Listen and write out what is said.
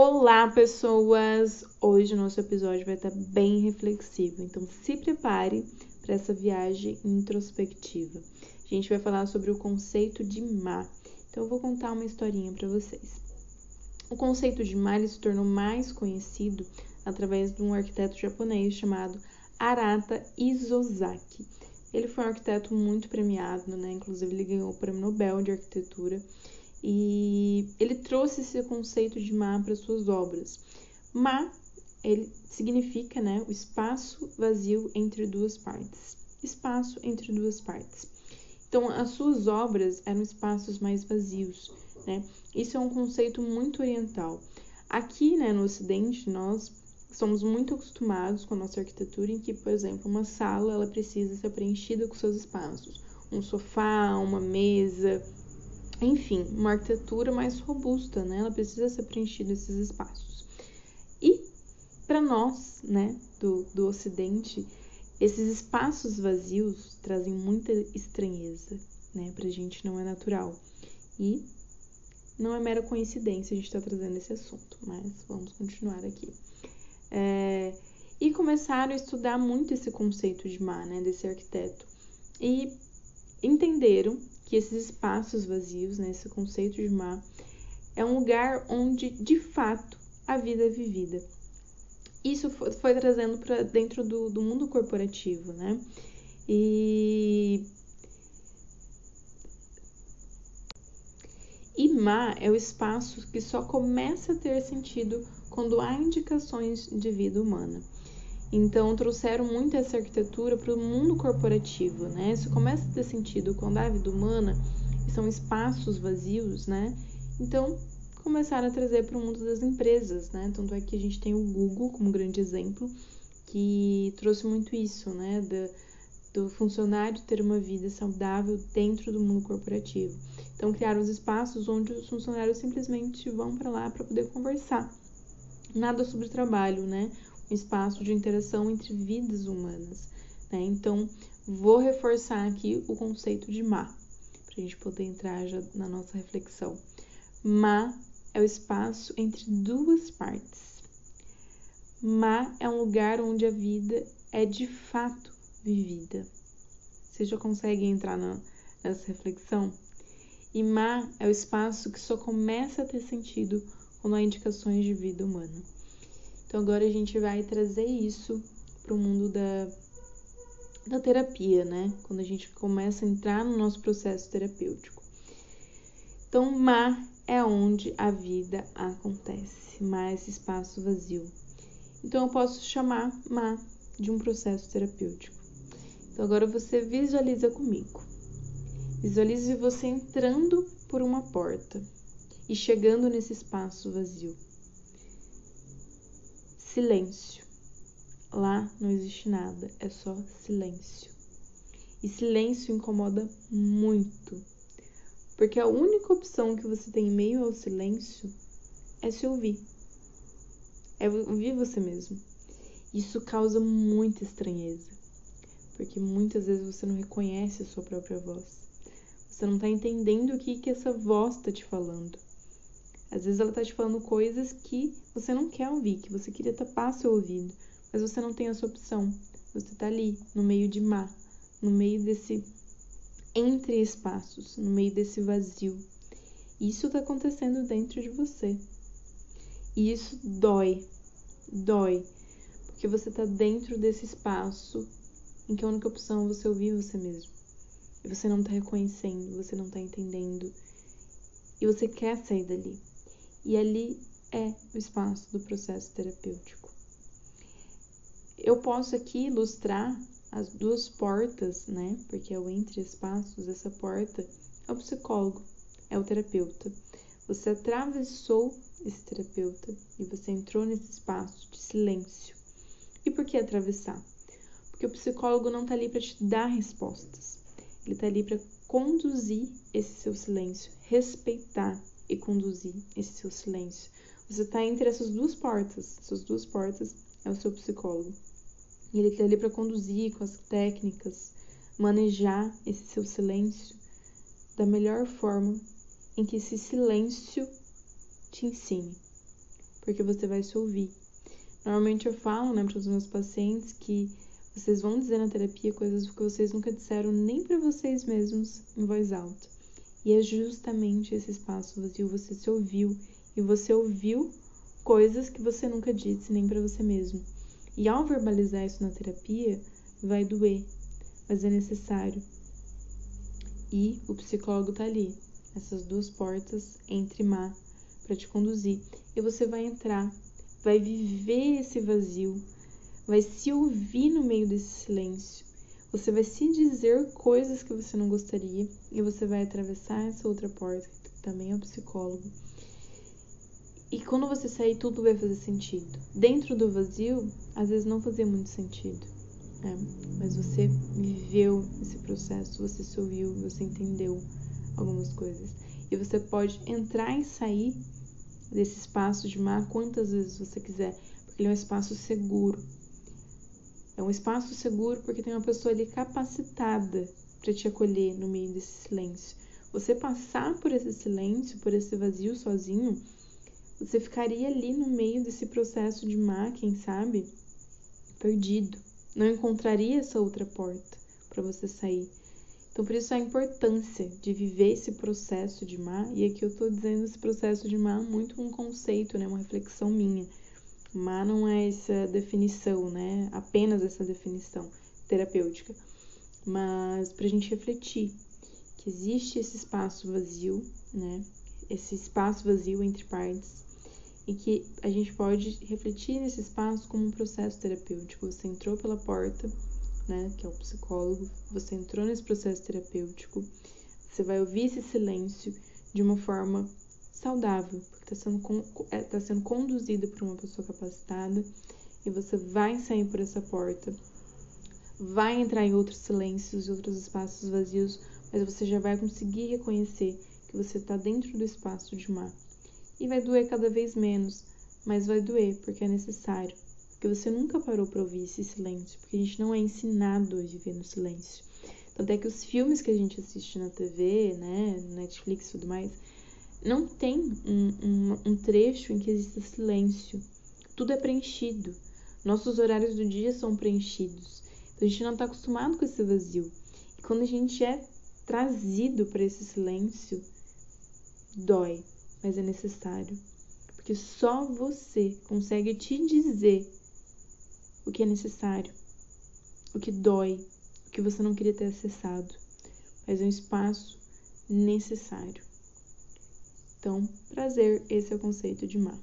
Olá, pessoas! Hoje o nosso episódio vai estar bem reflexivo, então se prepare para essa viagem introspectiva. A gente vai falar sobre o conceito de má. Então eu vou contar uma historinha para vocês. O conceito de má se tornou mais conhecido através de um arquiteto japonês chamado Arata Isozaki. Ele foi um arquiteto muito premiado, né? Inclusive ele ganhou o Prêmio Nobel de Arquitetura e ele trouxe esse conceito de má para suas obras. Má ele significa, né, o espaço vazio entre duas partes. Espaço entre duas partes. Então, as suas obras eram espaços mais vazios, né? Isso é um conceito muito oriental. Aqui, né, no Ocidente, nós somos muito acostumados com a nossa arquitetura em que, por exemplo, uma sala ela precisa ser preenchida com seus espaços, um sofá, uma mesa, enfim, uma arquitetura mais robusta, né? Ela precisa ser preenchida esses espaços. E para nós, né, do, do Ocidente, esses espaços vazios trazem muita estranheza, né? Pra gente não é natural. E não é mera coincidência a gente estar tá trazendo esse assunto, mas vamos continuar aqui. É, e começaram a estudar muito esse conceito de mar, né, desse arquiteto. E entenderam que esses espaços vazios, né, esse conceito de mar, é um lugar onde de fato a vida é vivida. Isso foi, trazendo para dentro do, do mundo corporativo, né? E má é o espaço que só começa a ter sentido quando há indicações de vida humana. Então, trouxeram muito essa arquitetura para o mundo corporativo, né? Isso começa a ter sentido quando há vida humana são espaços vazios, né? Então, começaram a trazer para o mundo das empresas, né? Tanto é que a gente tem o Google como grande exemplo, que trouxe muito isso, né? Do, do funcionário ter uma vida saudável dentro do mundo corporativo. Então, criaram os espaços onde os funcionários simplesmente vão para lá para poder conversar. Nada sobre trabalho, né? Um espaço de interação entre vidas humanas. Né? Então, vou reforçar aqui o conceito de má, para a gente poder entrar já na nossa reflexão. Má é o espaço entre duas partes. Má é um lugar onde a vida é de fato vivida. Vocês já conseguem entrar na, nessa reflexão? E má é o espaço que só começa a ter sentido quando há indicações de vida humana. Então agora a gente vai trazer isso para o mundo da, da terapia, né? Quando a gente começa a entrar no nosso processo terapêutico. Então, mar é onde a vida acontece, mar é esse espaço vazio. Então, eu posso chamar mar de um processo terapêutico. Então, agora você visualiza comigo. Visualize você entrando por uma porta e chegando nesse espaço vazio silêncio. Lá não existe nada, é só silêncio. E silêncio incomoda muito, porque a única opção que você tem em meio ao silêncio é se ouvir. É ouvir você mesmo. Isso causa muita estranheza, porque muitas vezes você não reconhece a sua própria voz. Você não está entendendo o que, que essa voz está te falando. Às vezes ela tá te falando coisas que você não quer ouvir, que você queria tapar seu ouvido, mas você não tem essa opção. Você tá ali, no meio de mar, no meio desse entre espaços, no meio desse vazio. Isso tá acontecendo dentro de você. E isso dói, dói, porque você tá dentro desse espaço em que a única opção é você ouvir você mesmo. E você não tá reconhecendo, você não tá entendendo. E você quer sair dali. E ali é o espaço do processo terapêutico. Eu posso aqui ilustrar as duas portas, né? Porque é o entre espaços, essa porta é o psicólogo, é o terapeuta. Você atravessou esse terapeuta e você entrou nesse espaço de silêncio. E por que atravessar? Porque o psicólogo não está ali para te dar respostas. Ele está ali para conduzir esse seu silêncio, respeitar e conduzir esse seu silêncio. Você está entre essas duas portas. Essas duas portas é o seu psicólogo. E ele está ali para conduzir com as técnicas, manejar esse seu silêncio da melhor forma em que esse silêncio te ensine. porque você vai se ouvir. Normalmente eu falo, né, para os meus pacientes que vocês vão dizer na terapia coisas que vocês nunca disseram nem para vocês mesmos em voz alta. E é justamente esse espaço vazio, você se ouviu e você ouviu coisas que você nunca disse nem para você mesmo. E ao verbalizar isso na terapia, vai doer, mas é necessário. E o psicólogo tá ali, essas duas portas entre má para te conduzir. E você vai entrar, vai viver esse vazio, vai se ouvir no meio desse silêncio. Você vai se dizer coisas que você não gostaria e você vai atravessar essa outra porta, que também é o psicólogo. E quando você sair, tudo vai fazer sentido. Dentro do vazio, às vezes não fazia muito sentido. Né? Mas você viveu esse processo, você se ouviu, você entendeu algumas coisas. E você pode entrar e sair desse espaço de mar quantas vezes você quiser, porque ele é um espaço seguro. É um espaço seguro porque tem uma pessoa ali capacitada para te acolher no meio desse silêncio. Você passar por esse silêncio, por esse vazio sozinho, você ficaria ali no meio desse processo de mar, quem sabe, perdido. Não encontraria essa outra porta para você sair. Então, por isso a importância de viver esse processo de mar. E aqui eu estou dizendo esse processo de mar muito um conceito, né, uma reflexão minha Má não é essa definição, né? Apenas essa definição terapêutica. Mas para a gente refletir que existe esse espaço vazio, né? Esse espaço vazio entre partes e que a gente pode refletir nesse espaço como um processo terapêutico. Você entrou pela porta, né, que é o psicólogo, você entrou nesse processo terapêutico, você vai ouvir esse silêncio de uma forma saudável, está sendo, é, tá sendo conduzido por uma pessoa capacitada e você vai sair por essa porta, vai entrar em outros silêncios e outros espaços vazios, mas você já vai conseguir reconhecer que você está dentro do espaço de mar. E vai doer cada vez menos, mas vai doer porque é necessário. Porque você nunca parou para ouvir esse silêncio, porque a gente não é ensinado a viver no silêncio. Tanto é que os filmes que a gente assiste na TV, né, Netflix e tudo mais, não tem um, um, um trecho em que exista silêncio. Tudo é preenchido. Nossos horários do dia são preenchidos. Então a gente não está acostumado com esse vazio. E quando a gente é trazido para esse silêncio, dói, mas é necessário. Porque só você consegue te dizer o que é necessário, o que dói, o que você não queria ter acessado. Mas é um espaço necessário. Então, prazer, esse é o conceito de mar.